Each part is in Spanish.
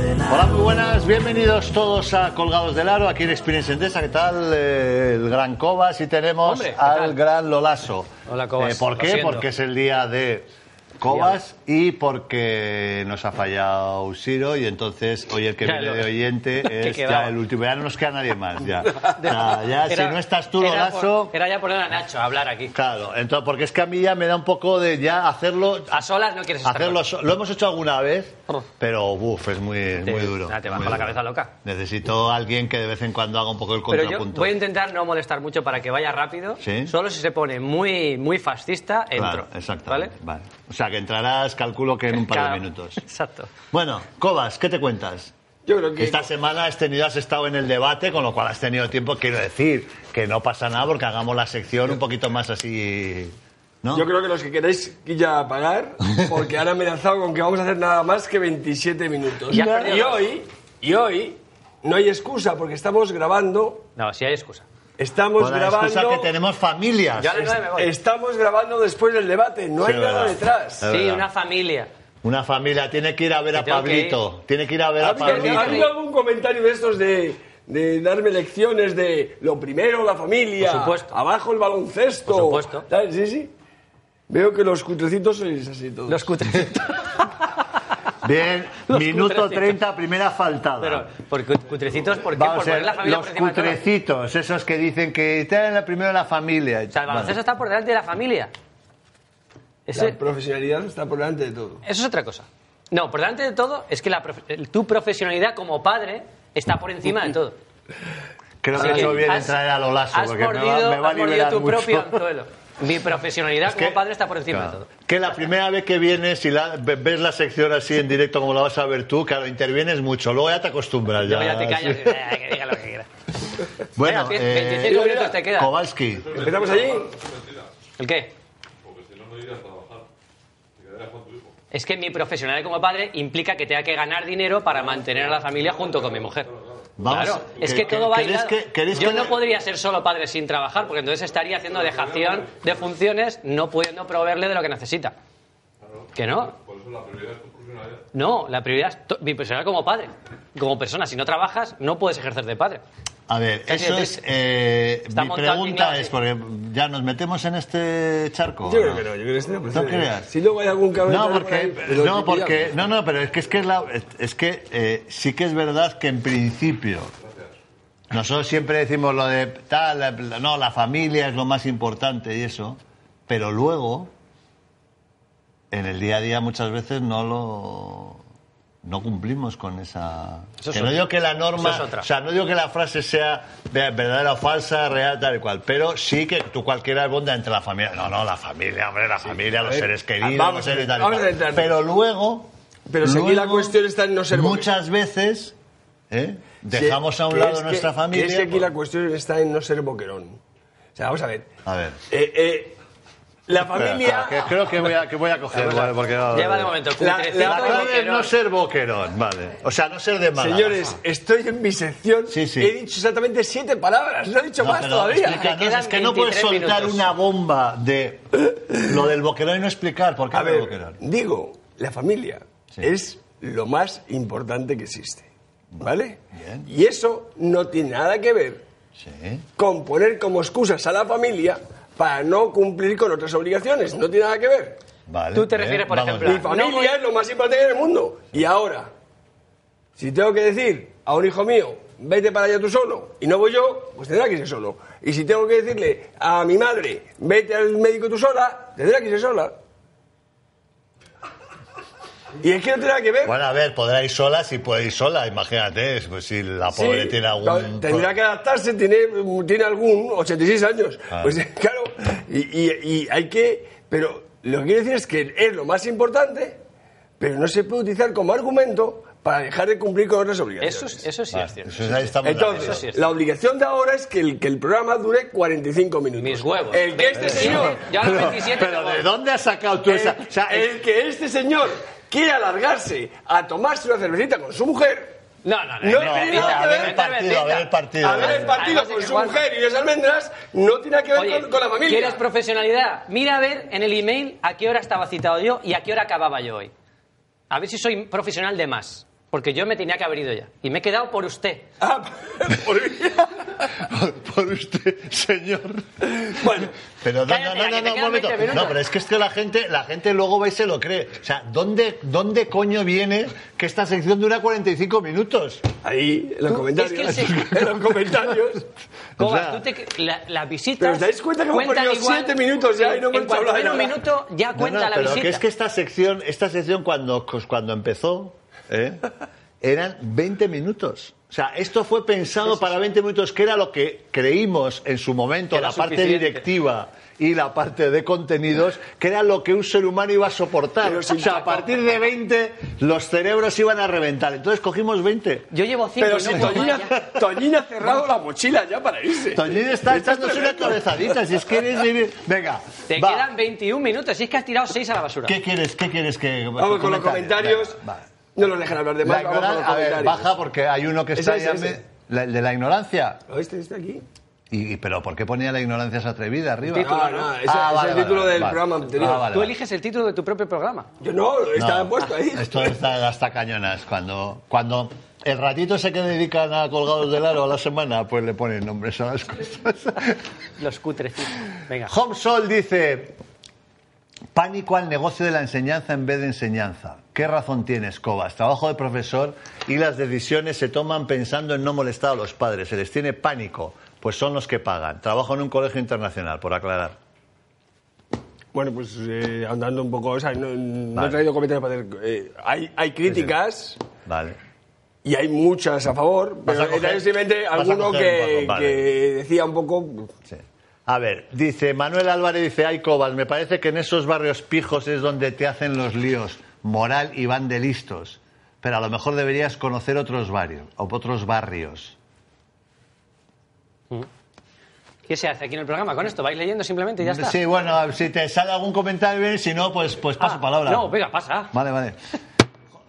Hola, muy buenas, bienvenidos todos a Colgados del Aro, aquí en Experience Endesa. ¿Qué tal? Eh, el gran Cobas y tenemos Hombre, ¿qué al gran Lolaso. Hola, Cobas, Eh, ¿Por qué? Porque es el día de Cobas y porque nos ha fallado Siro y entonces hoy el que Ya, viene lo- de oyente es ya el último. Ya no nos queda nadie más. Ya, Ya, ya, si Era- no estás tú, era Lolaso. por- Era ya poner a Nacho a hablar aquí. Claro, entonces, porque es que a mí ya me da un poco de ya hacerlo. A solas no quieres. Hacerlo, lo hemos hecho alguna vez, Oh. pero uf, es muy, Te- muy duro. nada, te vas con la cabeza loca. Necesito a alguien que de vez en cuando haga un poco el Pero yo contrapunto. voy a intentar no molestar mucho para que vaya rápido. Sí. Solo si se pone muy, muy fascista, entro. Claro, exacto. ¿Vale? Vale. O sea, que entrarás, calculo que en un par de minutos. Exacto. Bueno, Cobas, ¿qué te cuentas? Yo creo que Esta semana has tenido, has estado en el debate, con lo cual has tenido tiempo, quiero decir, que no pasa nada porque hagamos la sección un poquito más así, ¿no? yo creo que los que queréis ya pagar, porque han amenazado con que vamos a hacer nada más que 27 minutos. Y hoy, y hoy no hay excusa porque estamos grabando, No, si hay excusa. Estamos Con la excusa grabando, que tenemos familias. A me voy. estamos grabando después del debate, no Sí, hay es nada detrás. Es Sí, verdad. una familia. Una familia tiene que ir a ver a tengo que Pablito. Tiene que ir a ver ¿Ha a habido, Pablito. ha habido algún comentario de estos de, de darme lecciones de lo primero, la familia, Por supuesto. abajo el baloncesto? Por supuesto. ¿Sabes? Sí, sí. Veo que los cutrecitos sois así todos. Los cutrecitos. Bien, minuto cutrecitos. 30, primera faltada. Pero, ¿por cu- cutrecitos? ¿Por qué? Vamos por a ver, poner la familia los por encima de todo. cutrecitos, esos que dicen que la primero la familia. O sea, el baloncesto está por delante de la familia. Ese- La profesionalidad está por delante de todo. Eso es otra cosa. No, por delante de todo es que la profe- tu profesionalidad como padre está por encima de todo. Creo Así que eso viene has- traer a Lolaso, has porque me va, mordido, me va a has mordido liberar tu mucho. propio anzuelo. Mi profesionalidad que- como padre está por encima Claro. de todo. Que la primera vez que vienes, si la- ve- ves la sección así en directo como la vas a ver tú, claro, intervienes mucho, luego ya te acostumbras. Ya, ya te callas sí. y que diga lo que quiera. Bueno, Venga, eh, 25 minutos te quedan. Kowalski, ¿Empezamos allí? ¿El qué? Es que mi profesionalidad como padre implica que tenga que ganar dinero para mantener a la familia junto con mi mujer. Vamos, claro, es que- que todo que- va ¿queréis hilado. que- queréis Yo que- no podría ser solo padre sin trabajar, porque entonces estaría haciendo dejación de funciones, no pudiendo proveerle de lo que necesita. Que no. No, la prioridad es mi personalidad como padre. Como persona, si no trabajas, no puedes ejercer de padre. a ver, Casi eso es. eh, mi pregunta es, porque ya nos metemos en este charco. Yo ¿o creo que no, yo creo que este No creas. Si luego hay algún cabrón No, por porque, ahí, no, porque, no, no, pero es que es que es la, es que eh, sí que es verdad que en principio nosotros siempre decimos lo de tal, la- no, la familia es lo más importante y eso, pero luego en el día a día muchas veces no lo no cumplimos con esa Eso es que no otra. digo que la norma es o sea no digo que la frase sea ve- verdadera o falsa real tal y cual pero sí que tú cualquiera bonda entre la familia no no la familia hombre la familia los seres queridos vamos los a seres tal y cual. pero luego Pero si aquí la cuestión está en no ser muchas veces ¿eh? Dejamos a un que lado es que- nuestra que familia Es que aquí la cuestión está en no ser boquerón. O sea, vamos a ver. a ver Eh, eh, la familia. que creo que voy a, que voy a coger vale, porque va- Lleva de momento La- la clave es no ser boquerón vale o sea no ser de mala Señores, estoy en mi sección. Sí, sí. He dicho exactamente siete palabras. No he dicho No, más pero todavía. es que no puedes 23 soltar minutos. una bomba de lo del boquerón y no explicar por qué A el ver, boquerón. digo, la familia Sí. es lo más importante que existe. ¿Vale? Bien. Y eso no tiene nada que ver Sí. con poner como excusas a la familia para no cumplir con otras obligaciones. No tiene nada que ver. Vale. Tú te bien, refieres, por ejemplo, Mi. No familia es lo más importante en el mundo. Y ahora, si tengo que decir a un hijo mío, vete para allá tú solo, y no voy yo, pues tendrá que irse solo. Y si tengo que decirle a mi madre, vete al médico tú sola, tendrá que irse sola. Y es que no tiene nada que ver. Bueno, a ver, podrá ir sola si puede ir sola, imagínate, pues si la Sí, pobre tiene algún... Tendrá que adaptarse, tiene, tiene algún 86 años. Ah. Pues claro, y, y- y hay que. Pero lo que quiero decir es que es lo más importante, pero no se puede utilizar como argumento para dejar de cumplir con otras obligaciones. Eso, es- eso sí es cierto. Eso es- Entonces, acuerdo. sí es la obligación de ahora es que el, que el programa dure 45 minutos. Mis huevos. El que este 27, señor, Ya los Pero, 27 pero me ¿de dónde has sacado tú el, esa...? O sea, el que este señor quiere alargarse a tomarse una cervecita con su mujer, No, no, no. No, no, no, cervecita, a ver el partido, a ver el partido. a ver el partido con su mujer y las almendras, no tiene que ver Oye, con, con la familia. ¿quieres profesionalidad? Mira a ver en el email a qué hora estaba citado yo y a qué hora acababa yo hoy. A ver si soy profesional de más. Porque yo me tenía que haber ido ya. Y me he quedado por usted. Ah, por- por, por usted, señor. bueno, Pero no, Cállate, no, no, no, un momento. 20 minutos. No, pero es que es que la gente, la gente luego va y se lo cree. O sea, ¿dónde, ¿dónde coño viene que esta sección dura 45 minutos? ahí en los comentarios. es que el en los comentarios. Cobas, sea- tú te- la, las visitas. Pero os dais cuenta que hemos perdido igual. siete minutos ya y no hemos hablado de nada. minuto, ya cuenta no, la pero visita. que es que esta sección, esta sección cuando, cuando empezó, ¿eh? eran 20 minutos. O sea, esto fue pensado para 20 minutos, que era lo que creímos en su momento, la parte suficiente. directiva y la parte de contenidos, que era lo que un ser humano iba a soportar. Pero O sea, a partir de 20 los cerebros iban a reventar. Entonces cogimos 20. Yo llevo cinco Pero y si no Toñín ha, cerrado la mochila ya para irse. Toñín está echándose una cabezadita. Si es que eres vivir. Venga, Te va. quedan 21 minutos. Si es que has tirado 6 a la basura. ¿Qué quieres, qué quieres que.? Vamos con los comentarios. Venga, va. No nos dejan hablar de más. La Vamos ignorancia, a ver, baja porque hay uno que está Ese, ahí ese, a ese. la- el de la ignorancia. ¿Oíste este aquí? Y, pero ¿por qué ponía la ignorancia es atrevida arriba? Título, Ah, ¿no? no, ese, Ah, vale, es el título vale, del vale. programa anterior. Ah, vale, Tú vale. eliges el título de tu propio programa. Yo no, estaba No. puesto ahí. Esto está hasta cañonas. Cuando, cuando el ratito ese que dedican a colgados del aro a la semana, pues le ponen nombres a las cosas. Los cutrecitos. Venga. Home Sol dice: Pánico al negocio de la enseñanza en vez de enseñanza. ¿Qué razón tienes, Cobas? Trabajo de profesor y las decisiones se toman pensando en no molestar a los padres. Se les tiene pánico, pues son los que pagan. Trabajo en un colegio internacional, por aclarar. Bueno, pues eh, andando un poco, o sea, no, no Vale. he traído comentarios para hacer. eh, hay, hay críticas Vale. y hay muchas a favor, pero coger- simplemente alguno que, vale. que decía un poco. Sí. A ver, dice Manuel Álvarez, dice, ay Cobas, me parece que en esos barrios pijos es donde te hacen los líos moral y van de listos. Pero a lo mejor deberías conocer otros barrios, o otros barrios. ¿Qué se hace aquí en el programa con esto? ¿Vais leyendo simplemente y ya está? Sí, bueno, si te sale algún comentario bien, si no, pues, pues paso Ah, palabra. No, venga, pasa. Vale, vale.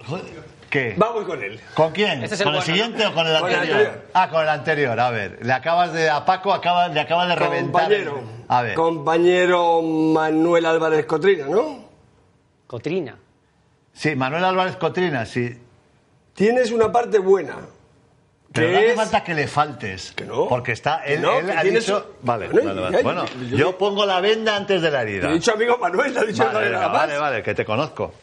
Joder, ¿Qué? Vamos con él. ¿Con quién? Este es el ¿Con el bueno, siguiente o con el Con el anterior? anterior. Ah, con el anterior, a ver. Le acabas de. A Paco acaba, le acaba de reventar. Compañero. A ver. Compañero Manuel Álvarez Cotrina, ¿no? Cotrina. Sí, Manuel Álvarez Cotrina, sí. Tienes una parte buena. Pero no hace falta que le faltes. Que no. Porque está. Él, No, él ha tienes dicho. un- Vale, Bueno, vale, ya- vale. Bueno, yo- pongo la venda antes de la herida. Te he dicho amigo Manuel, te he dicho Vale, más. vale, vale, que te conozco.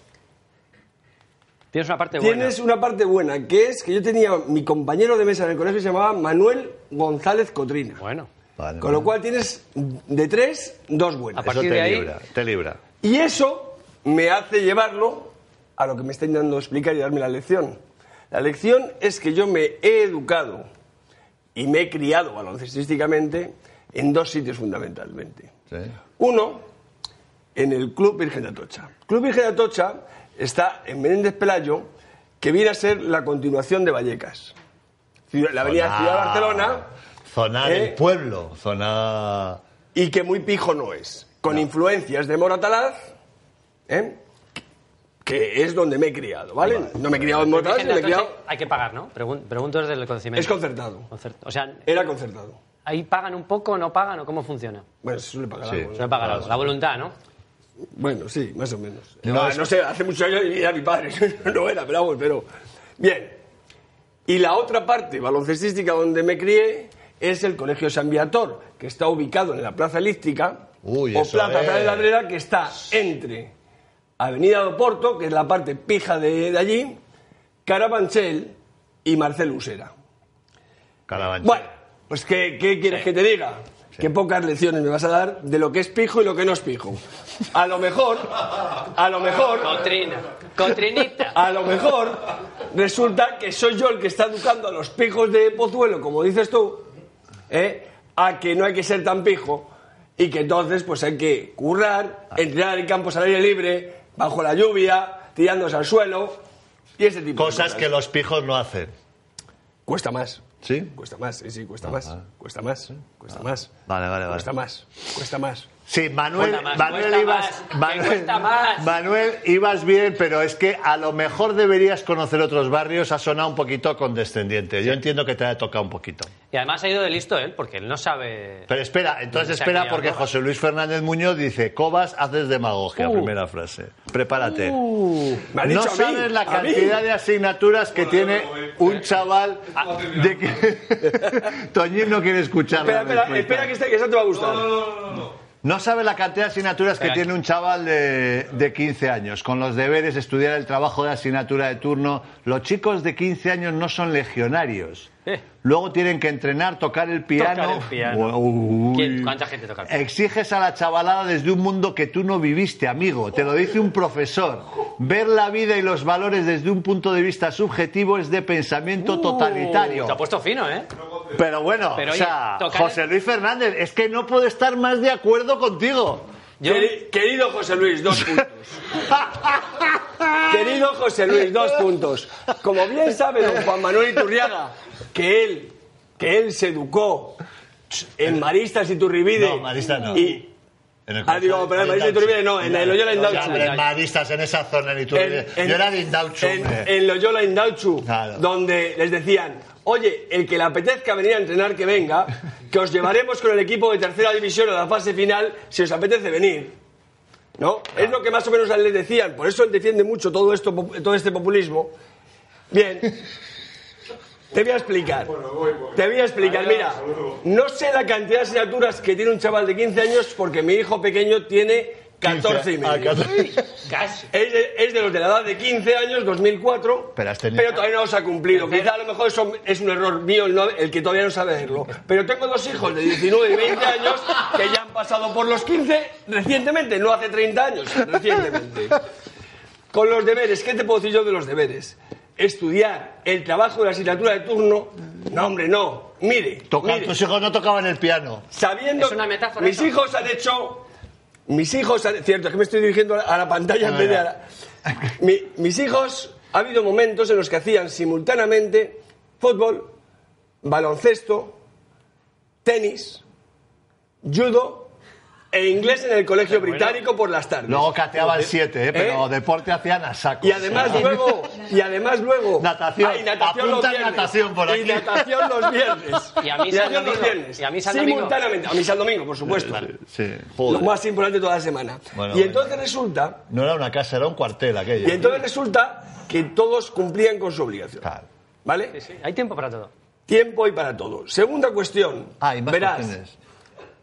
Tienes una parte buena. Tienes una parte buena, que es que yo tenía mi compañero de mesa en el colegio se llamaba Manuel González Cotrina. Bueno. Vale, Con lo cual tienes de tres, dos buenas. A partir Eso te de ahí- libra, te libra. Y eso me hace llevarlo a lo que me está intentando explicar y darme la lección. La lección es que yo me he educado y me he criado baloncestísticamente en dos sitios fundamentalmente. Sí. Uno, en el Club Virgen de Atocha. Club Virgen de Atocha está en Menéndez Pelayo, que viene a ser la continuación de Vallecas. La avenida Zona- Ciudad de Barcelona, Zona ¿Eh? del pueblo. Zona. y que muy pijo no es. Con influencias de Moratalaz, ¿eh? que es donde me he criado, ¿vale? No me he criado en Moratalaz, me he criado... Hay que pagar, ¿no? Pregun- pregunto desde el conocimiento. Es concertado. Concerto. O sea, Era concertado. ¿ahí pagan un poco, no pagan o cómo funciona? Bueno, se suele pagar Sí. algo, ¿no? Se pagar algo. La voluntad, ¿no? Bueno, sí, más o menos. No, sé, hace muchos años mi padre, no era, pero pero... Bien. Y la otra parte baloncestística donde me crié es el Colegio San Viator, que está ubicado en la Plaza Elíptica, Uy, o Plaza es. De la Andrera, que está entre Avenida do Porto, que es la parte pija de, de allí, Carabanchel y Marcel Usera. Carabanchel. Bueno, pues ¿qué, qué quieres que te diga? Qué pocas lecciones me vas a dar de lo que es pijo y lo que no es pijo. A lo mejor, a lo mejor, Cotrina. Cotrinita. a lo mejor resulta que soy yo el que está educando a los pijos de Pozuelo, como dices tú, ¿eh? a que no hay que ser tan pijo y que entonces pues hay que currar, entrenar en campos al aire libre, bajo la lluvia, tirándose al suelo y ese tipo de Cosas cosas. que los pijos no hacen. Cuesta más. ¿Sí? Cuesta más, sí, sí, cuesta más. Cuesta más, cuesta más. Vale, vale, vale. Cuesta más, cuesta más. Sí, Manuel, más, Manuel cuesta ibas, más, Manuel, cuesta más. Manuel, ibas bien, pero es que a lo mejor deberías conocer otros barrios. Ha sonado un poquito condescendiente. Yo entiendo que te haya tocado un poquito. Y además ha ido de listo él, porque él no sabe. Pero espera, entonces ha espera porque ¿no? José Luis Fernández Muñoz dice, Cobas, haces demagogia, Uh. primera frase. Prepárate. Ha no mí, sabes la cantidad de asignaturas que tiene un chaval de que... Toñín no quiere escuchar la Espera, espera, espera que, este, que eso te va a gustar. No sabe la cantidad de asignaturas que tiene un chaval de, de 15 años, con los deberes, estudiar el trabajo de asignatura de turno. Los chicos de 15 años no son legionarios. Eh. Luego tienen que entrenar, tocar el piano. Tocar el piano. Uy. ¿Quién- cuánta gente toca el piano? Exiges a la chavalada desde un mundo que tú no viviste, amigo. Te lo dice un profesor. Ver la vida y los valores desde un punto de vista subjetivo es de pensamiento totalitario. Te ha puesto fino, ¿eh? Pero bueno, Pero, o oye, sea, tocar- José Luis Fernández, es que no puedo estar más de acuerdo contigo. Yo- Querido José Luis, dos puntos. Querido José Luis, dos puntos. Como bien sabe don Juan Manuel Iturriaga, que él, que él se educó en Maristas y Turribide. No, Maristas no. Y, En el Ah, digo, pero en y Turribide no, en el Loyola Indauchu. en Maristas, en esa zona, en en- Yo era de Indauchu, en, Loyola Indauchu, donde les decían, oye, el que le apetezca venir a entrenar, que venga, que os llevaremos con el equipo de tercera división a la fase final si os apetece venir. ¿No? Es lo que más o menos a él le decían, por eso él defiende mucho todo, esto, todo este populismo. Bien, te voy a explicar. Te voy a explicar, mira, no sé la cantidad de asignaturas que tiene un chaval de 15 años porque mi hijo pequeño tiene 14 y Ah, medio. 14. Casi. Es de, es de los de la edad de 15 años, 2004, Pero has tenido- todavía no los ha cumplido. Quizá a lo mejor eso es un error mío el, no- el que todavía no sabe verlo. Pero tengo dos hijos de 19 y 20 años que ya han pasado por los 15 recientemente, no hace 30 años, recientemente. Con los deberes, ¿qué te puedo decir yo de los deberes? Estudiar el trabajo de la asignatura de turno, no hombre, no. Mire, tus hijos no tocaban el piano. sabiendo Es una metáfora mis eso. hijos han hecho mis hijos han- cierto es que me estoy dirigiendo a la pantalla en vez de a la- Mi- mis hijos ha habido momentos en los que hacían simultáneamente fútbol baloncesto tenis judo e inglés en el colegio británico por las tardes Luego cateaban siete, ¿eh? pero ¿Eh? deporte hacían a saco. y además luego y además luego Natación. Ay, natación los Apunta natación por aquí. y natación los viernes Y a misa el natación los domingo. viernes Y a misa el domingo. simultáneamente a misa el domingo por supuesto Sí, lo joder. más importante toda la semana. Bueno, y bueno. entonces resulta, No era una casa, era un cuartel aquello. y entonces resulta que todos cumplían con su obligación. Claro. ¿Vale? Sí, sí. Hay tiempo para todo. Tiempo y para todo. Segunda cuestión. Ah, y más verás, cuestiones.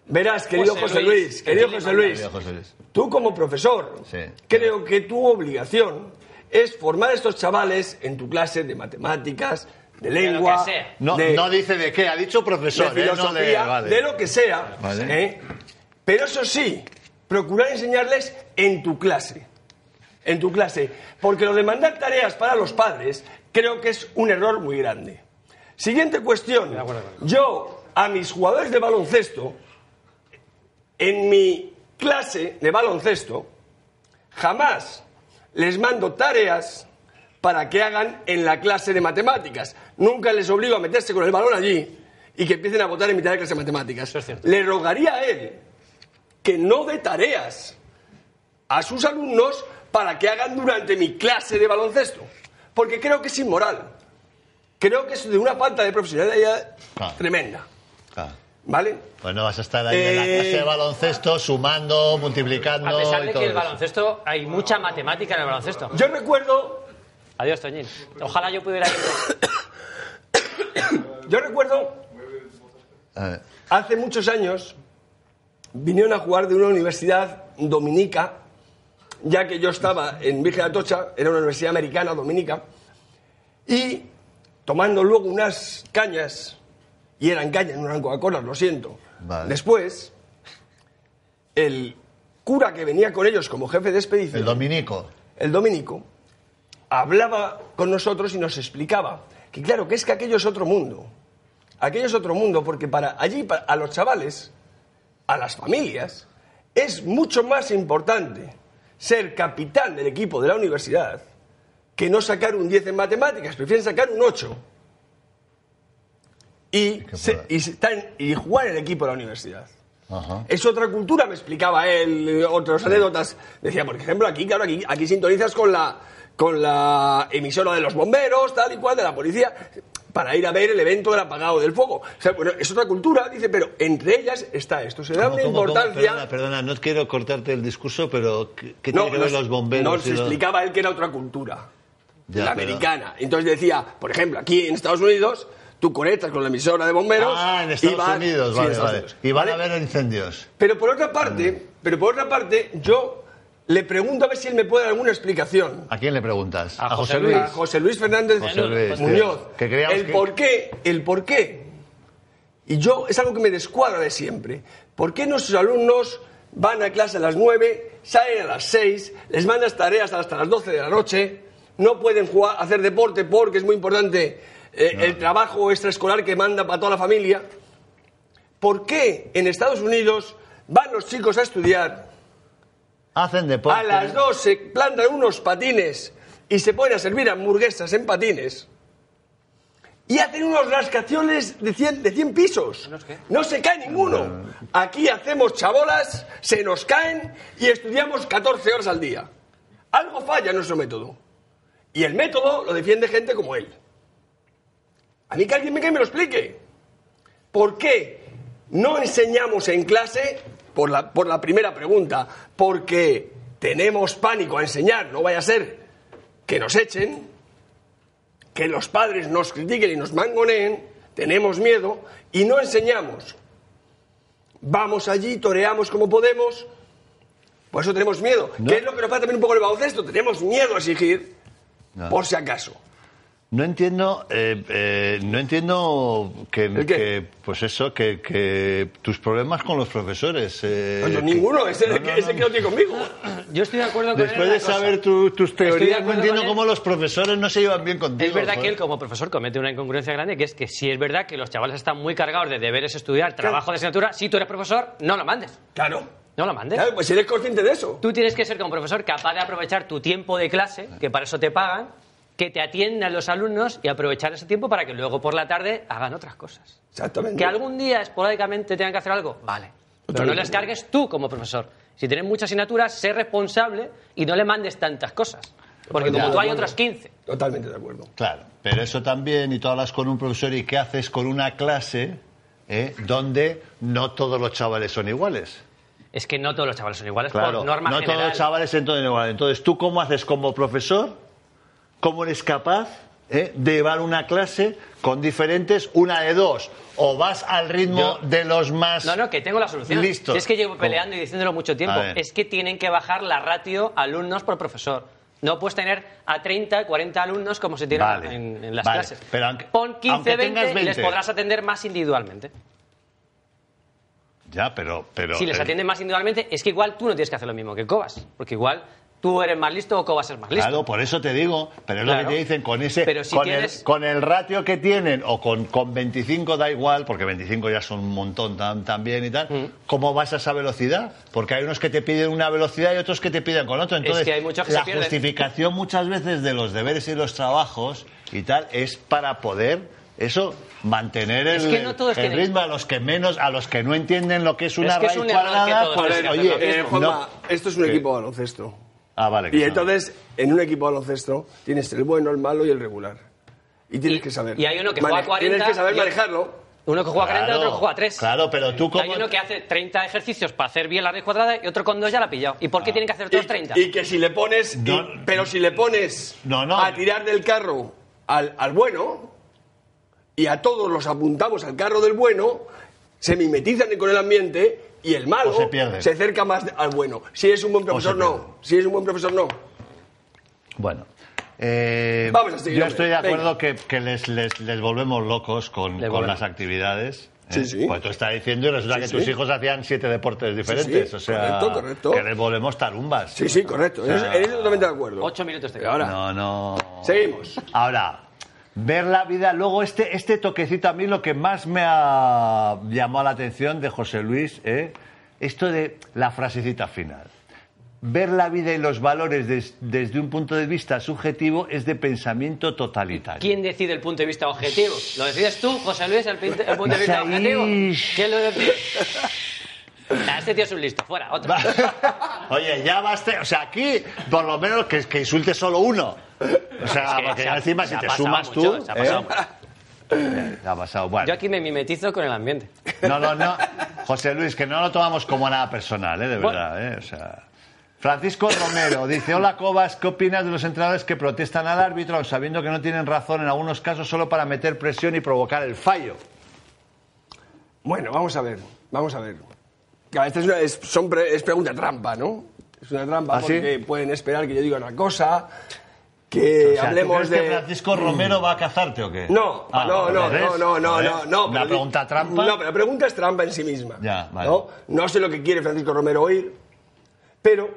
Verás, querido José José, Luis, Luis, que querido José. Luis, Querido José Luis. tú como profesor, Sí. creo que tu obligación es formar a estos chavales en tu clase de matemáticas, de lo que lengua, sea. No, de, no dice de qué, ha dicho profesor, de ¿eh? No filosofía, de, vale. de lo que sea. Vale. ¿eh? Pero eso sí, procurar enseñarles en tu clase. En tu clase. Porque lo de mandar tareas para los padres creo que es un error muy grande. Siguiente cuestión. Yo a mis jugadores de baloncesto, en mi clase de baloncesto, jamás les mando tareas para que hagan en la clase de matemáticas. Nunca les obligo a meterse con el balón allí y que empiecen a votar en mitad de clase de matemáticas. Eso es cierto. Le rogaría a él que no dé tareas a sus alumnos para que hagan durante mi clase de baloncesto. Porque creo que es inmoral. Creo que es de una falta de profesionalidad tremenda. ¿Vale? Pues no vas a estar ahí en la Eh, clase de baloncesto sumando, multiplicando. A pesar y de todo que el eso. baloncesto, hay mucha matemática en el baloncesto. Yo recuerdo, Adiós, Toñín. Ojalá yo pudiera ir. yo recuerdo A ver. hace muchos años vinieron a jugar de una universidad dominica, ya que yo estaba en Virgen de Atocha, era una universidad americana dominica, y tomando luego unas cañas, y eran cañas, no eran Coca-Cola, lo siento. Vale. Después, el cura que venía con ellos como jefe de expedición, El dominico. el dominico, hablaba con nosotros y nos explicaba que claro, que es que aquello es otro mundo. Aquello es otro mundo porque para allí, para- a los chavales, a las familias, es mucho más importante ser capitán del equipo de la universidad que no sacar un 10 en matemáticas, prefieren sacar un 8. Y, se- y, estar en- y jugar en el equipo de la universidad. Ajá. Es otra cultura, me explicaba él, eh, otras anécdotas. Decía, por ejemplo, aquí, claro, aquí, aquí sintonizas con la, con la emisora de los bomberos, tal y cual, de la policía, para ir a ver el evento del apagado del fuego. O sea, bueno, es otra cultura, dice, pero entre ellas está esto. Se da ¿Cómo, una cómo, cómo? importancia. Perdona, perdona, no quiero cortarte el discurso, pero ¿qué, qué No, tiene que ver nos- los bomberos? Nos explicaba él que era otra cultura, Ya, la pero- americana. Entonces decía, por ejemplo, aquí en Estados Unidos, tú conectas con la emisora de bomberos. Ah, en y Estados vas- Unidos, sí, vale, Estados vale. Unidos. Y van ¿Vale? a haber incendios. Pero por otra parte, pero por otra parte, yo le pregunto a ver si él me puede dar alguna explicación. ¿A quién le preguntas? A José Luis. A José Luis Fernández José Luis, Muñoz. que- que el que- por qué, el por qué. Y yo, es algo que me descuadra de siempre. ¿Por qué nuestros alumnos van a clase a las 9, salen a las 6, les mandas tareas hasta las 12 de la noche, no pueden jugar, hacer deporte porque es muy importante eh, el trabajo extraescolar que manda para toda la familia? ¿Por qué en Estados Unidos van los chicos a estudiar? Hacen deporte. A las dos se plantan unos patines y se ponen a servir hamburguesas en patines. Y hacen unos rascaciones de 100, de 100 pisos. No se cae ninguno. Aquí hacemos chabolas, se nos caen y estudiamos 14 horas al día. Algo falla en nuestro método. Y el método lo defiende gente como él. A mí que alguien me, que me lo explique. ¿Por qué no enseñamos en clase? Por la, por la primera pregunta, porque tenemos pánico a enseñar, no vaya a ser que nos echen, que los padres nos critiquen y nos mangoneen, tenemos miedo y no enseñamos. Vamos allí, toreamos como podemos, por eso tenemos miedo. ¿Qué es lo que nos pasa también un poco en el baloncesto? Tenemos miedo a exigir, No. por si acaso. No entiendo, eh, eh, no entiendo que, que, pues eso, que, que tus problemas con los profesores. eh, Oye, que- ninguno, ese, No, no, ese no. que no tiene conmigo. Yo estoy de acuerdo con él Después en de saber tu- tus teorías, no entiendo él. cómo los profesores no se llevan bien contigo. Es verdad que él como profesor comete una incongruencia grande, que es que si es verdad que los chavales están muy cargados de deberes estudiar, trabajo de asignatura, si tú eres profesor, no lo mandes. Claro. No lo mandes. Claro, pues si eres consciente de eso. Tú tienes que ser como profesor capaz de aprovechar tu tiempo de clase, que para eso te pagan, que te atiendan los alumnos y aprovechar ese tiempo para que luego por la tarde hagan otras cosas. Exactamente. Que algún día esporádicamente tengan que hacer algo, vale. Pero no les cargues tú como profesor. Si tienes muchas asignaturas, sé responsable y no le mandes tantas cosas. Porque como tú hay otras 15. Totalmente de acuerdo. Claro, pero eso también, y tú hablas con un profesor y qué haces con una clase eh, donde no todos los chavales son iguales. Es que no todos los chavales son iguales Claro, por norma no general. todos los chavales son todos iguales. Entonces, ¿tú cómo haces como profesor? ¿Cómo eres capaz eh, de llevar una clase con diferentes, una de dos? O vas al ritmo Yo- de los más... No, no, que tengo la solución. Listos. Si es que llevo ¿Cómo? peleando y diciéndolo mucho tiempo. Es que tienen que bajar la ratio alumnos por profesor. No puedes tener a 30, 40 alumnos como se tienen Vale, en, en las vale. clases. Pero aunque- Pon 15, aunque 20, tengas y les 20. podrás atender más individualmente. Ya, pero... pero si les eh, atienden más individualmente, es que igual tú no tienes que hacer lo mismo que Cobas. Porque igual tú eres más listo o Cobas es más listo. Claro, por eso te digo, pero es lo que te dicen con ese, Pero si con, tienes- el, con el ratio que tienen o con, con 25 da igual, porque 25 ya son un montón tam- también y tal. Mm. ¿Cómo vas a esa velocidad? Porque hay unos que te piden una velocidad y otros que te piden con otro. Entonces, que hay muchos que la justificación muchas veces de los deberes y los trabajos y tal es para poder eso mantener el, Es que no todos el tienen- ritmo a los que menos, a los que no entienden lo que es una Es que es raíz un error que cuadrada, pues, oye, Eh, mismo. Juanma, no. esto es un ¿Qué? equipo de baloncesto. Ah, vale. Y entonces, en un equipo de baloncesto, tienes el bueno, el malo y el regular. Y tienes Y- que saber. y hay uno que juega 40 Tienes que saber y- manejarlo. Uno que juega 40 y otro que juega 3. Claro, pero tú como... Hay uno que hace 30 ejercicios para hacer bien la raíz cuadrada y otro con dos ya la ha pillado. ¿Y por qué tienen que hacer todos 30? Y, y que si le pones. y- pero si le pones No, no. a tirar del carro al, al bueno, y a todos los apuntamos al carro del bueno, se mimetizan con el ambiente y el malo O se pierden. acerca más de- al bueno. Si es un buen profesor, se no. Si es un buen profesor, no. Bueno. eh, Vamos a seguir, yo hombre. estoy de acuerdo Venga. que, que les, les, les volvemos locos con, con las actividades. ¿eh? Sí, sí. Pues tú estás diciendo y resulta Sí, que sí. tus hijos hacían siete deportes diferentes. sí, o sea, correcto, correcto. que les volvemos tarumbas. Sí, sí, correcto. En eso totalmente de acuerdo. 8 minutos quedan. ahora, No, no. seguimos. Ahora, ver la vida, luego este, este toquecito a mí lo que más me ha llamado la atención de José Luis, ¿eh? esto de la frasecita final. Ver la vida y los valores des- desde un punto de vista subjetivo es de pensamiento totalitario. ¿Quién decide el punto de vista objetivo? ¿Lo decides tú, José Luis, el, el punto de vista objetivo? ¿Quién lo decide? Ah, Este tío es un listo, fuera, otro. Oye, ya basta. O sea, aquí, por lo menos, que, que insulte solo uno. O sea, Es que porque se ha- encima, se si ha te pasado sumas mucho, tú. se ha ¿eh? pasado. Se ha pasado. Bueno. Yo aquí me mimetizo con el ambiente. No, no, no. José Luis, que no lo tomamos como nada personal, ¿eh? De verdad, ¿eh? O sea. Francisco Romero dice: Hola Cobas, ¿qué opinas de los entrenadores que protestan al árbitro sabiendo que no tienen razón en algunos casos solo para meter presión y provocar el fallo? Bueno, vamos a ver, vamos a ver. Claro, esta es, una, es, son pre- es pregunta trampa, ¿no? Es una trampa ¿Ah, sí? porque pueden esperar que yo diga una cosa, que O sea, ¿tú hablemos crees de... que Francisco Romero va a cazarte o qué? No, Ah, no, no, no, no, no, no, no. Di- pregunta trampa. No, pero la pregunta es trampa en sí misma. Ya, vale. ¿no? No sé lo que quiere Francisco Romero oír, pero,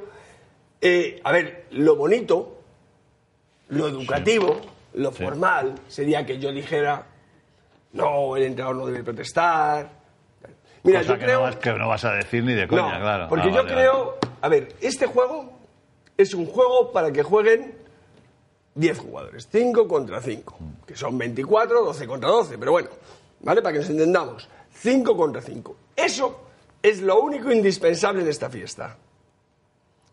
eh, a ver, lo bonito, lo educativo, lo formal, sería que yo dijera, no, el entrenador no debe protestar. Mira, Cosa yo que, creo... no vas, que no vas a decir ni de coña, No, claro. Porque Ah, yo vale, creo, a ver, este juego es un juego para que jueguen 10 jugadores, 5 contra 5, que son 24, 12 contra 12, pero bueno, ¿vale? Para que nos entendamos, 5 contra 5. Eso es lo único indispensable en esta fiesta.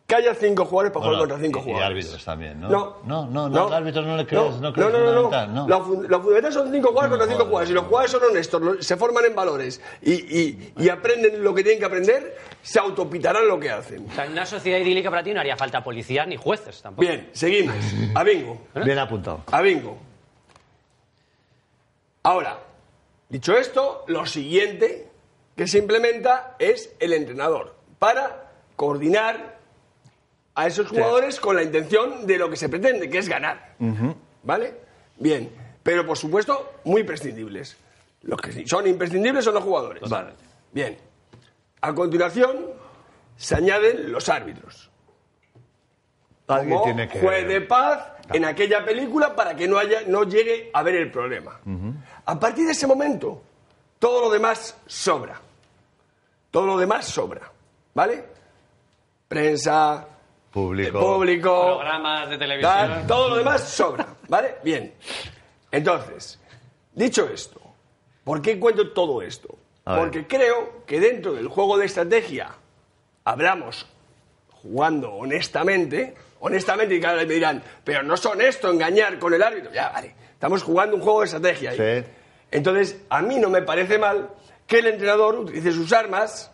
Que haya 5 jugadores para Bueno, jugar contra 5 y- y jugadores. árbitros también, ¿no? No, No, no, no, los árbitros no le crees- no crees no, no, no, fundamental, no. Lo, fun- lo fundamental son 5 jugadores contra 5 jugadores, jugadores. Si los jugadores son honestos, lo- se forman en valores y, y- y aprenden lo que tienen que aprender, se autopitarán lo que hacen. O sea, en una sociedad idílica para ti no haría falta policías ni jueces tampoco. Bien, seguimos. A bingo. Bien apuntado. A bingo. Ahora, dicho esto, lo siguiente que se implementa es el entrenador para coordinar a esos jugadores con la intención de lo que se pretende, que es ganar. ¿Vale? Bien. Pero por supuesto, muy prescindibles. Los que son imprescindibles son los jugadores. Totalmente. Bien. A continuación, se añaden los árbitros Alguien como tiene que. juez de paz en aquella película para que no haya no llegue a ver el problema. A partir de ese momento, todo lo demás sobra. Todo lo demás sobra, ¿vale? Prensa, Público. público, Programas de televisión. tal, todo lo demás sobra, ¿vale? Bien. Entonces, dicho esto, ¿por qué cuento todo esto? A ver. Porque creo que dentro del juego de estrategia hablamos jugando honestamente, honestamente, y cada vez me dirán, pero no es honesto engañar con el árbitro. Ya, vale, estamos jugando un juego de estrategia ahí. Sí. Entonces, a mí no me parece mal que el entrenador utilice sus armas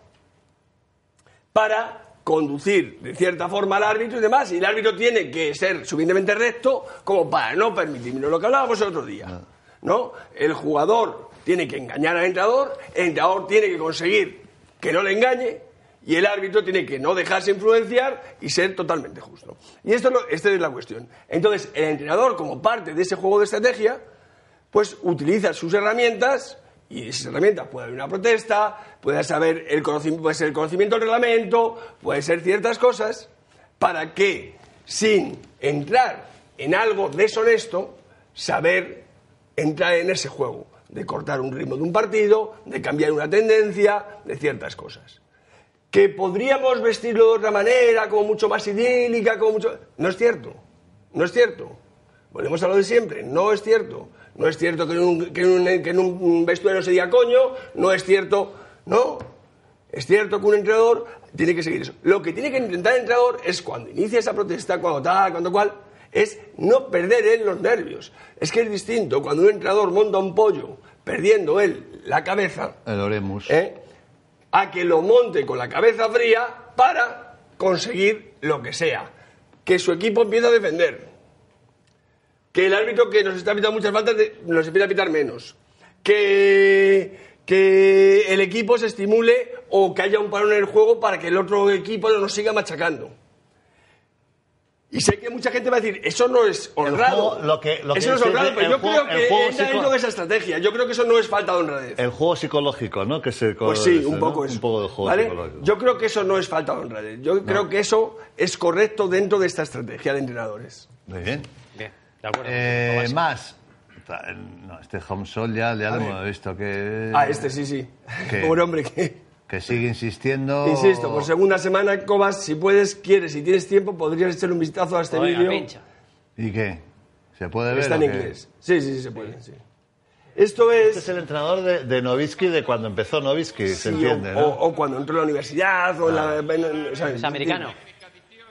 para conducir de cierta forma al árbitro y demás, y el árbitro tiene que ser suficientemente recto como para no permitirlo. Lo que hablábamos el otro día, ¿no? El jugador tiene que engañar al entrenador, el entrenador tiene que conseguir que no le engañe, y el árbitro tiene que no dejarse influenciar y ser totalmente justo. Y esto es lo- esta es la cuestión. Entonces, el entrenador, como parte de ese juego de estrategia, pues utiliza sus herramientas y esas herramientas puede haber una protesta, puede saber el conocimiento, puede ser el conocimiento del reglamento, puede ser ciertas cosas para que sin entrar en algo deshonesto, saber entrar en ese juego, de cortar un ritmo de un partido, de cambiar una tendencia, de ciertas cosas. Que podríamos vestirlo de otra manera, como mucho más idílica, como mucho... No es cierto, no es cierto. Volvemos a lo de siempre, no es cierto. No es cierto que en un, que en un- que en un vestuario se diga coño, no es cierto, no. Es cierto que un entrenador tiene que seguir eso. Lo que tiene que intentar el entrenador es cuando inicia esa protesta, cuando tal, cuando cual, es no perder él los nervios. Es que es distinto cuando un entrenador monta un pollo perdiendo él la cabeza, El Oremus. ¿eh? a que lo monte con la cabeza fría para conseguir lo que sea. Que su equipo empiece a defender. Que el árbitro que nos está pitando muchas faltas nos empiece a pitar menos. Que, que el equipo se estimule o que haya un parón en el juego para que el otro equipo no nos siga machacando. Y sé que mucha gente va a decir, eso no es honrado. juego, lo que- lo que eso no es honrado, el pero yo juego- creo que entra psico- dentro de esa estrategia. Yo creo que eso no es falta de honradez. El juego psicológico, ¿no? Que se Pues sí, un ¿no? poco eso. Un poco de juego ¿vale? psicológico. Yo creo que eso no es falta de honradez. Yo creo que eso es correcto dentro de esta estrategia de entrenadores. Muy bien. De acuerdo. Eh, más. No, este Home Sol ya, ya lo hemos visto que... Ah, este sí, sí. ¿Qué? Pobre hombre que... Que sigue insistiendo. Insisto, por segunda semana, Cobas, si puedes, quieres y tienes tiempo, podrías echarle un vistazo a este vídeo. ¿Y qué? ¿Se puede ver? Está en qué? inglés. Sí, sí, sí, se puede. sí. Esto Este es es. el entrenador de, de Novitsky de cuando empezó Novitsky, se entiende, o, ¿no? o- o cuando entró a la universidad, o en la. en- o sea, Es americano.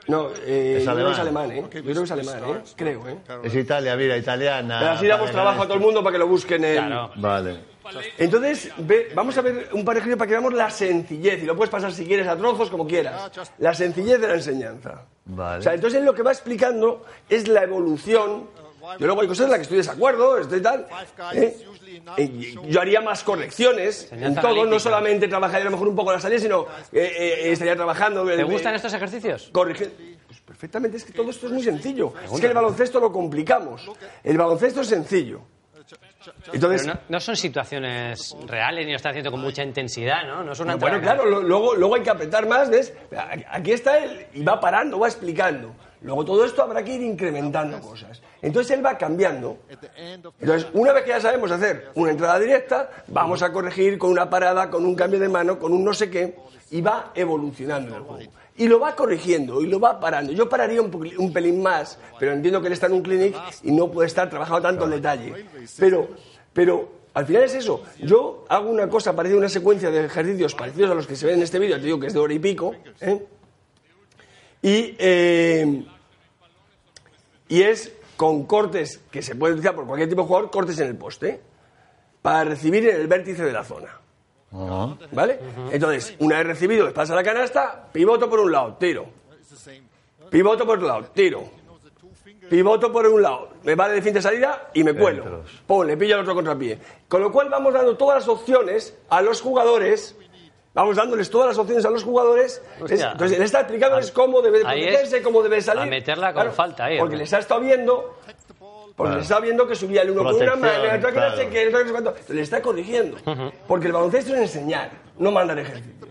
No, eh, Es yo creo que es alemán. alemán, ¿eh? Yo creo que es alemán, ¿eh? Creo, ¿eh? Es Italia, mira, italiana. Pero así damos trabajo a todo el mundo para que lo busquen en. Claro. Vale. Entonces, ve- vamos a ver un par de ejemplos para que veamos la sencillez. Y lo puedes pasar si quieres a trozos, como quieras. La sencillez de la enseñanza. Vale. O sea, entonces él lo que va explicando es la evolución. Yo luego hay cosas en las que estoy de desacuerdo, estoy tal. ¿eh? Eh, Yo haría más correcciones en todo, no solamente trabajaría a lo mejor un poco la salida, sino eh, eh, estaría trabajando. ¿Te gustan estos ejercicios? Pues perfectamente, es que todo esto es muy sencillo. Es que el baloncesto lo complicamos. El baloncesto es sencillo. Entonces, no, no son situaciones reales ni lo está haciendo con mucha intensidad, ¿no? No es una No, bueno, claro, lo- luego, luego hay que apretar más, ¿ves? Aquí está él y va parando, va explicando. Luego todo esto habrá que ir incrementando cosas. Entonces él va cambiando. Entonces, una vez que ya sabemos hacer una entrada directa, vamos a corregir con una parada, con un cambio de mano, con un no sé qué, y va evolucionando el juego. Y lo va corrigiendo y lo va parando. Yo pararía un, pelín más, pero entiendo que él está en un clinic y no puede estar trabajando tanto en detalle. Pero, pero al final es eso. Yo hago una cosa parecida, una secuencia de ejercicios parecidos a los que se ven en este vídeo, te digo que es de hora y pico, ¿eh? Y, eh, y es con cortes que se puede utilizar por cualquier tipo de jugador, cortes en el poste, para recibir en el vértice de la zona. Ajá. ¿Vale? Entonces, una vez recibido, les pasa la canasta, pivoto por un lado, tiro. Pivoto por otro lado, tiro. Pivoto por un lado, me vale de fin de salida y me cuelo. Pum, le pillo al otro contrapié. Con lo cual vamos dando todas las opciones a los jugadores. Vamos dándoles todas las opciones a los jugadores. Hostia. Es- entonces, él está explicándoles cómo debe de protegerse, cómo debe salir. a meterla con falta ahí, Porque ¿no? les ha estado viendo. Porque Claro. les está viendo que subía el uno con una mano, el otro claro. el otro que. Le está corrigiendo. Porque el baloncesto es enseñar, no mandar ejercicios.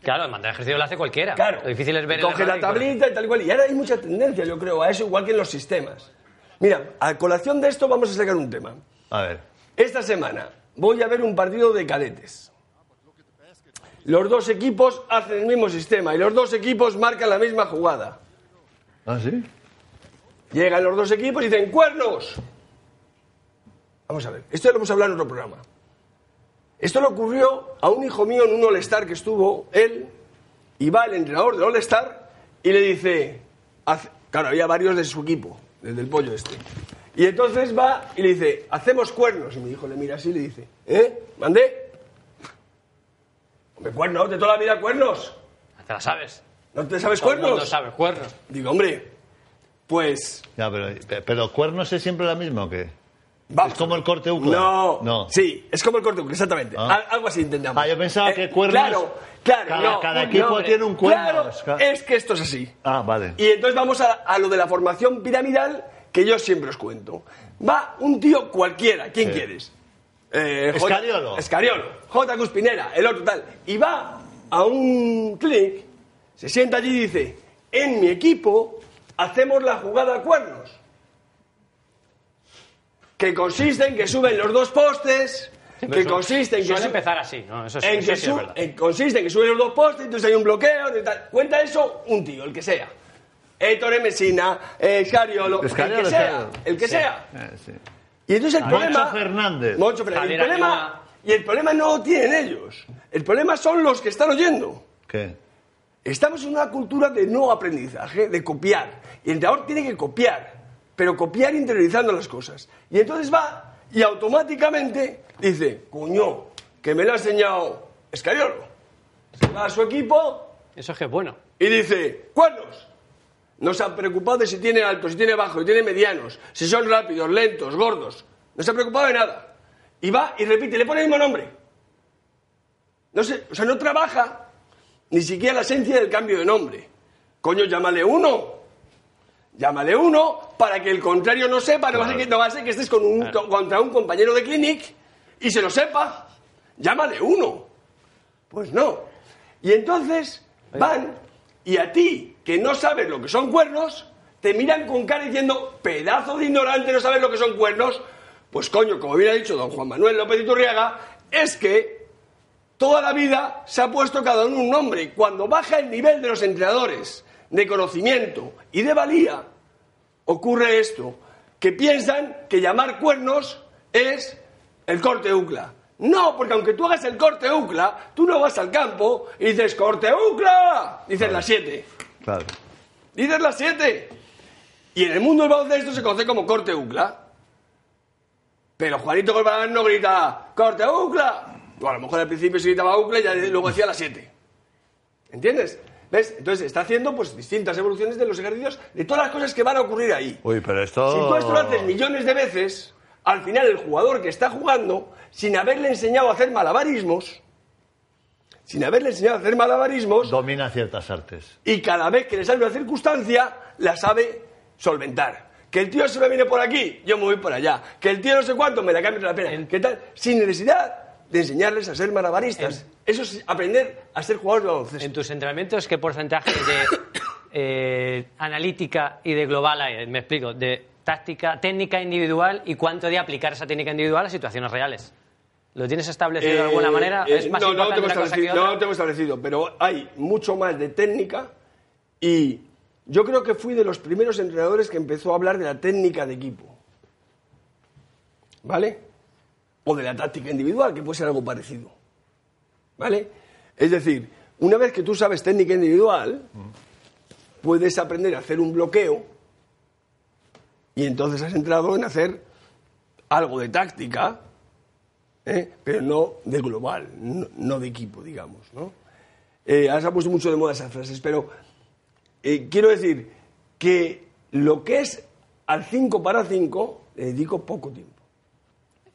Claro, mandar ejercicio lo hace cualquiera. Claro. Lo difícil es ver Coge la corregir. tablita y tal y cual. Y ahora hay mucha tendencia, yo creo, a eso, igual que en los sistemas. Mira, a colación de esto vamos a sacar un tema. A ver. Esta semana voy a ver un partido de cadetes. Los dos equipos hacen el mismo sistema y los dos equipos marcan la misma jugada. ¿Ah, sí? Llegan los dos equipos y dicen ¡cuernos! Vamos a ver, esto ya lo hemos hablado en otro programa. Esto le ocurrió a un hijo mío en un All-Star que estuvo él, y va el entrenador del All-Star y le dice, claro, había varios de su equipo, desde el pollo este. Y entonces va y le dice, hacemos cuernos. Y mi hijo le mira así y le dice, ¿eh? ¿Mandé? Hombre, cuernos, de toda la vida cuernos. Te la sabes. ¿No te sabes Todo cuernos? sabe, cuernos. Digo, hombre, pues Ya, pero, pero ¿cuernos es siempre la misma o qué? Vamos. ¿Es como el corte UCLA? No, No. Sí, es como el corte UCLA, exactamente. Ah. Al- Algo así intentamos. Ah, yo pensaba Eh, que cuernos- Claro, claro. Cada- no, cada no, equipo hombre. tiene un cuernos. Claro, es que esto es así. Ah, vale. Y entonces vamos a, a lo de la formación piramidal que yo siempre os cuento. Va un tío cualquiera, ¿quién Sí. quieres? Eh, J- Escariolo. Escariolo, J. Cuspinera, el otro tal. Y va a un clic, se sienta allí y dice, en mi equipo hacemos la jugada a cuernos. Que consiste en que suben los dos postes, que consiste en que Suele su- empezar así, ¿no? Eso, es, en eso que sí es verdad. en- consiste en que suben los dos postes, entonces hay un bloqueo y tal. Cuenta eso un tío, el que sea. Ettore Messina, eh, Scariolo, el que sea, el que sea. Eh, sí. Y entonces el Moncho problema... Fernández. Moncho Fernández. El problema, y el problema no lo tienen ellos. El problema son los que están oyendo. ¿Qué? Estamos en una cultura de no aprendizaje, de copiar. Y el entrenador tiene que copiar, pero copiar interiorizando las cosas. Y entonces va y automáticamente dice, coño, que me lo ha enseñado Escariolo. Se va a su equipo Eso es que es bueno. y dice, cuernos. No se ha preocupado de si tiene altos, si tiene bajos, si tiene medianos, si son rápidos, lentos, gordos. No se ha preocupado de nada. Y va y repite, le pone el mismo nombre. No sé, o sea, no trabaja ni siquiera la esencia del cambio de nombre. Coño, llámale uno. Llámale uno para que el contrario no sepa, no va a ser que, no va a ser que estés con un, contra un compañero de clinic y se lo sepa. Llámale uno. Pues no. Y entonces van y a ti, que no sabes lo que son cuernos, te miran con cara diciendo, pedazo de ignorante, no sabes lo que son cuernos. Pues coño, como bien ha dicho don Juan Manuel López Iturriaga, es que toda la vida se ha puesto cada uno un nombre. Cuando baja el nivel de los entrenadores de conocimiento y de valía, ocurre esto, que piensan que llamar cuernos es el corte UCLA. No, porque aunque tú hagas el corte UCLA, tú no vas al campo y dices corte UCLA, dices las 7. Claro. Dices las 7. Y en el mundo del baloncesto se conoce como corte UCLA. Pero Juanito Corbalán no grita corte UCLA. O a lo mejor al principio se gritaba UCLA y ya luego decía las 7. ¿Entiendes? ¿Ves? Entonces está haciendo pues distintas evoluciones de los ejercicios de todas las cosas que van a ocurrir ahí. Uy, pero esto... Si tú esto lo haces millones de veces, al final el jugador que está jugando, sin haberle enseñado a hacer malabarismos, sin haberle enseñado a hacer malabarismos, Domina ciertas artes. y cada vez que le sale una circunstancia, la sabe solventar. Que el tío se me viene por aquí, yo me voy por allá. Que el tío no sé cuánto, me la cambio la pena. ¿Qué tal? Sin necesidad de enseñarles a ser malabaristas. Eso es aprender a ser jugadores de baloncesto. En tus entrenamientos, ¿qué porcentaje de eh, analítica y de global hay? Me explico, de táctica, técnica individual y cuánto de aplicar esa técnica individual a situaciones reales. ¿Lo tienes establecido de alguna Eh, manera? eh, ¿Es más no, no lo tengo establecido, no lo tengo establecido, pero hay mucho más de técnica y yo creo que fui de los primeros entrenadores que empezó a hablar de la técnica de equipo. ¿Vale? O de la táctica individual, que puede ser algo parecido. ¿Vale? Es decir, una vez que tú sabes técnica individual, puedes aprender a hacer un bloqueo y entonces has entrado en hacer algo de táctica, ¿eh? pero no de global, no, no de equipo, digamos. ¿no? Eh, ahora se ha puesto mucho de moda esas frases, pero eh, quiero decir que lo que es al 5 para 5 le dedico poco tiempo.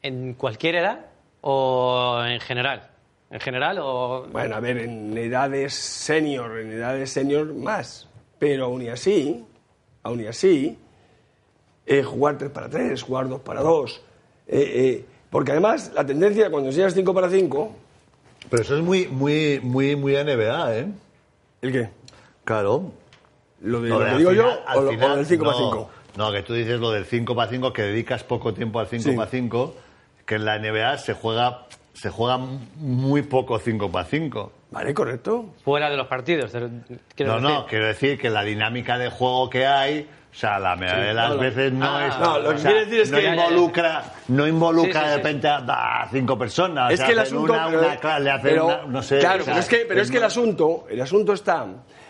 ¿En cualquier edad o en general? ¿En general o...? Bueno, a ver, en edades senior, en edades senior más, pero aún y así, aún y así, eh, jugar 3 para 3, jugar 2 para 2, eh, eh, porque además la tendencia cuando enseñas 5 para 5, Pero eso es muy, muy, muy, muy NBA, ¿eh? ¿el qué? Claro. ¿Lo, de, Lo lo que digo final- yo al o, lo, o final, del 5 para no, 5? No, que tú dices lo del 5 para 5, que dedicas poco tiempo al 5 Sí. para 5, que en la NBA se juega, se juega muy poco 5 para 5. Vale, correcto. Fuera de los partidos. quiero No, decir. no, quiero decir que la dinámica de juego que hay, o sea, la mayoría de las no. veces no Ah, es. no, lo que o sea, quiere decir es no que- involucra, no involucra Sí, sí, de sí. repente a, a cinco personas. es o sea, que el asunto Una, pero- una le hacen pero- no sé. claro o sea, pero es que pero es que el asunto el asunto está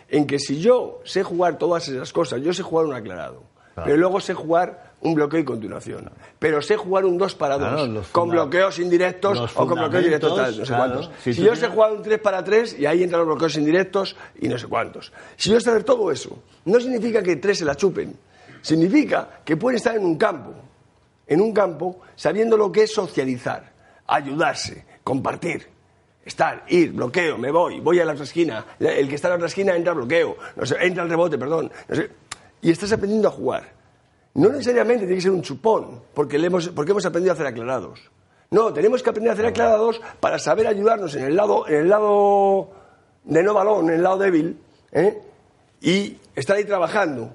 en que si yo sé jugar todas esas cosas yo sé jugar un aclarado pero luego sé jugar un bloqueo y continuación. Pero sé jugar un 2 para 2 Claro, los con bloqueos indirectos o con bloqueos directos tal, no sé claro. cuántos. Si yo sé jugar un 3 para 3 y ahí entran los bloqueos indirectos y no sé cuántos. Si yo sé hacer todo eso no significa que tres se la chupen. Significa que pueden estar en un campo en un campo sabiendo lo que es socializar, ayudarse, compartir, estar, ir, bloqueo, me voy, voy a la otra esquina, el que está en la otra esquina entra al bloqueo, no sé, entra al rebote, perdón, no sé, y estás aprendiendo a jugar. No necesariamente tiene que ser un chupón, porque, le hemos, porque hemos aprendido a hacer aclarados. No, tenemos que aprender a hacer aclarados para saber ayudarnos en el lado, en el lado de no balón, en el lado débil, ¿eh? y estar ahí trabajando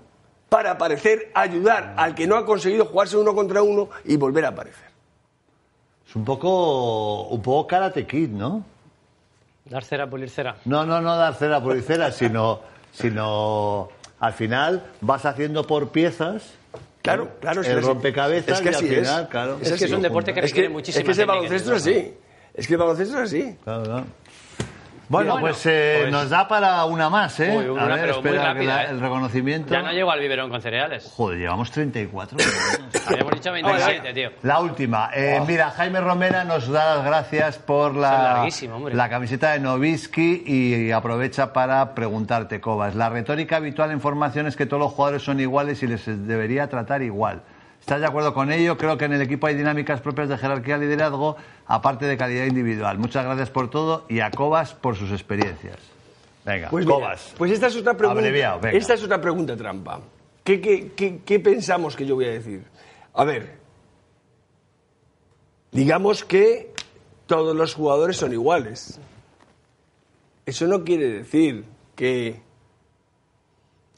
para aparecer, ayudar al que no ha conseguido jugarse uno contra uno y volver a aparecer. Es un poco, un poco karate kid, ¿no? Dar cera, pulir cera. No, no, no dar cera cera, sino, sino al final vas haciendo por piezas. Claro, claro. El rompecabezas es que y al final, es. claro. Es que es un deporte que Es requiere es muchísima que ese técnica, baloncesto es así. Es que el baloncesto es así. Claro, claro. Bueno, Bueno, pues, eh, pues- nos da para una más, ¿eh? Uy, una, A ver, pero muy espera, que rápida, la- ¿eh? el reconocimiento. Ya no llego al biberón con cereales. Joder, llevamos 34. minutos. Habíamos dicho 27, tío. La última. Eh, Mira, Jaime Romera nos da las gracias por la, la camiseta de Novisky y aprovecha para preguntarte, Cobas. La retórica habitual en formación es que todos los jugadores son iguales y les debería tratar igual. ¿Estás de acuerdo con ello? Creo que en el equipo hay dinámicas propias de jerarquía y liderazgo, aparte de calidad individual. Muchas gracias por todo y a Cobas por sus experiencias. Venga, Pues, mira, Cobas. pues esta es otra pregunta. Esta es otra pregunta trampa. ¿Qué, qué, qué- qué pensamos que yo voy a decir? A ver, digamos que todos los jugadores son iguales. Eso no quiere decir que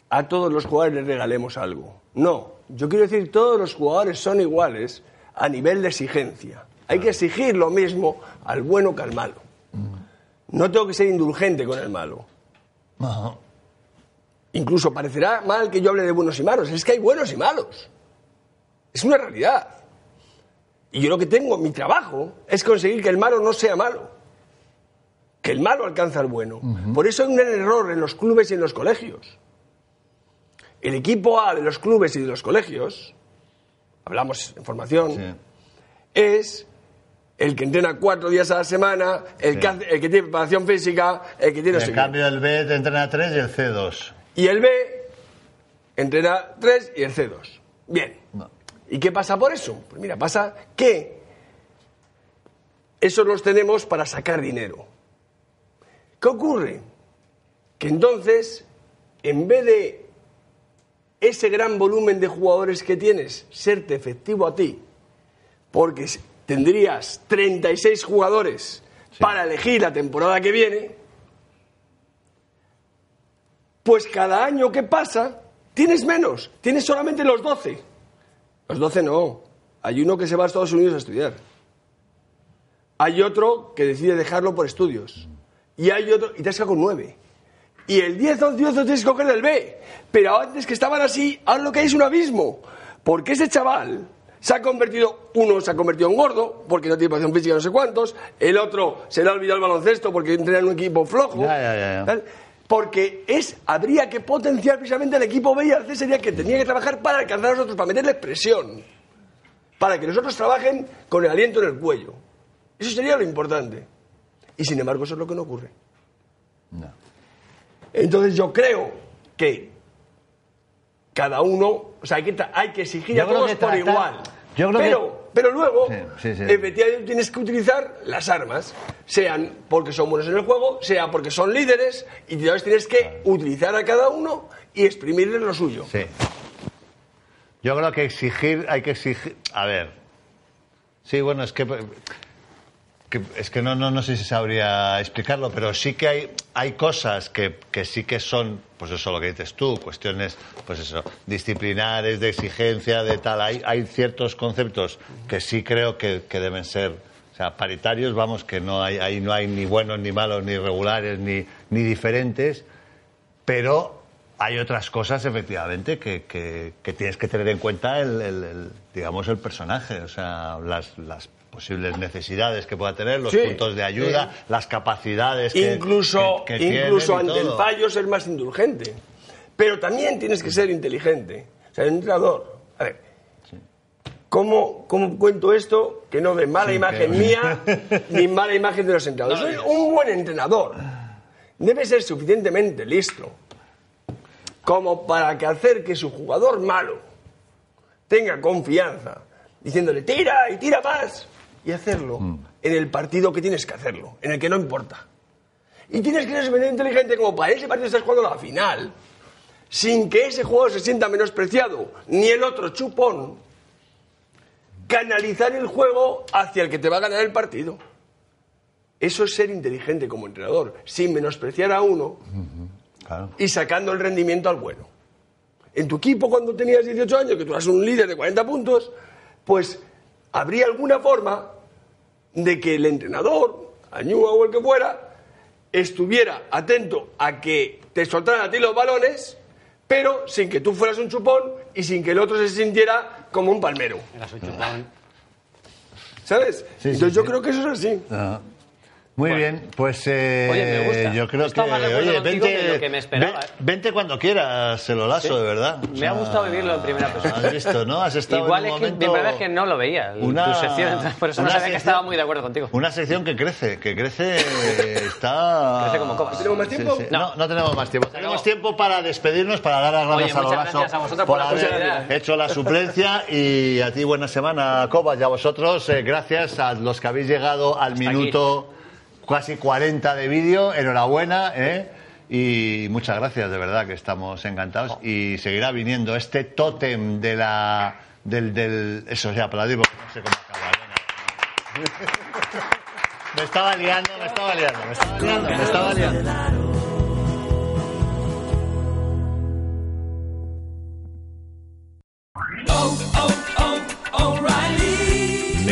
a todos los jugadores les regalemos algo. No, yo quiero decir todos los jugadores son iguales a nivel de exigencia. Hay que exigir lo mismo al bueno que al malo. no tengo que ser indulgente con el malo. Ajá. Incluso parecerá mal que yo hable de buenos y malos. Es que hay buenos y malos. Es una realidad. Y yo lo que tengo, mi trabajo, es conseguir que el malo no sea malo. Que el malo alcanza al bueno. Por eso hay un error en los clubes y en los colegios. El equipo A de los clubes y de los colegios, hablamos en formación, Sí. es el que entrena cuatro días a la semana, el, Sí. que, hace- el que tiene preparación física, el que tiene... En cambio, el B te entrena 3 y el C2. Y el B entrena 3 y el C2. Bien. No. ¿Y qué pasa por eso? Pues mira, pasa que esos los tenemos para sacar dinero. ¿Qué ocurre? Que entonces, en vez de ese gran volumen de jugadores que tienes, serte efectivo a ti, porque tendrías 36 jugadores para elegir la temporada que viene, pues cada año que pasa tienes menos, tienes solamente los 12. Los 12 no, hay uno que se va a Estados Unidos a estudiar. Hay otro que decide dejarlo por estudios. Y hay otro, y te has quedado con 9. Y el 10 o el 10 lo tienes que coger del B. Pero antes que estaban así, ahora lo que hay es un abismo. Porque ese chaval se ha convertido, uno se ha convertido en gordo, porque no tiene posición física no sé cuántos, el otro se le ha olvidado el baloncesto porque entrena en un equipo flojo. Ya, ya, ya, ya. ¿Tal? Porque es, habría que potenciar precisamente al equipo B y al C sería que tenía que trabajar para alcanzar a nosotros, para meterles presión. Para que nosotros trabajen con el aliento en el cuello. Eso sería lo importante. Y sin embargo, eso es lo que no ocurre. No. Entonces yo creo que cada uno, o sea, hay que, tra- hay que exigir Yo a todos por igual. yo creo pero, pero luego, Sí, sí, sí. efectivamente, tienes que utilizar las armas, sean porque son buenos en el juego, sea porque son líderes, y entonces tienes que utilizar a cada uno y exprimirle lo suyo. Sí. Yo creo que exigir, hay que exigir. A ver. Sí, bueno, es que. Es que no, no, no sé si sabría explicarlo, pero sí que hay, hay cosas que, que sí que son, pues eso lo que dices tú, cuestiones, pues eso, disciplinares, de exigencia, de tal. Hay, hay ciertos conceptos que sí creo que, que deben ser, o sea, paritarios, vamos, que no hay, ahí no hay ni buenos, ni malos, ni regulares, ni, ni diferentes, pero hay otras cosas, efectivamente, que, que- tienes que tener en cuenta el, digamos, el personaje, o sea, las posibles necesidades que pueda tener, los Sí, puntos de ayuda, sí. las capacidades que, incluso que- que incluso ante el todo. fallo ser más indulgente. Pero también tienes que ser inteligente. O sea, el entrenador. A ver. ¿Cómo, cómo cuento esto que no de mala imagen mía ni mala imagen de los entrenadores? Soy un buen entrenador. Debe ser suficientemente listo como para que hacer que su jugador malo tenga confianza, diciéndole tira y tira más, y hacerlo en el partido que tienes que hacerlo, en el que no importa. Y tienes que ser inteligente como para ese partido estás jugando la final, sin que ese jugador se sienta menospreciado, ni el otro chupón, canalizar el juego hacia el que te va a ganar el partido. Eso es ser inteligente como entrenador, sin menospreciar a uno Claro. y sacando el rendimiento al bueno. En tu equipo, cuando tenías 18 años, que tú eras un líder de 40 puntos, pues habría alguna forma de que el entrenador, Añúa o el que fuera, estuviera atento a que te soltaran a ti los balones, pero sin que tú fueras un chupón y sin que el otro se sintiera como un palmero. Eras un chupón. ¿Sabes? Sí, sí, Entonces yo sí. creo que eso es así. Muy bien, pues eh, Oye, me gusta. yo creo Esto que, oye, vente, de lo que me esperaba, ¿eh? vente cuando quieras, se lo lazo, de verdad. Me ha gustado vivirlo en primera persona. Has visto, ¿no? Has estado Igual en es un que momento... mi problema es que no lo veía, Una- tu sección, por eso no una sabía que sección- estaba muy de acuerdo contigo. Una sección que crece, que crece, está... Crece como copas. ¿Tenemos más tiempo? No. No. no, tenemos más tiempo. Tenemos acabó. tiempo para despedirnos, para dar las gracias Oye, a a vosotros por la haber hecho la suplencia y a ti buena semana, Cobas, y a vosotros eh, gracias a los que habéis llegado al Hasta minuto casi 40 de vídeo, enhorabuena, ¿eh? Y muchas gracias, de verdad, que estamos encantados. Y seguirá viniendo este tótem de la. del. del eso, ya, aplaudir porque no sé cómo acabar. venga. Me estaba liando, me estaba liando, me estaba liando, me estaba liando.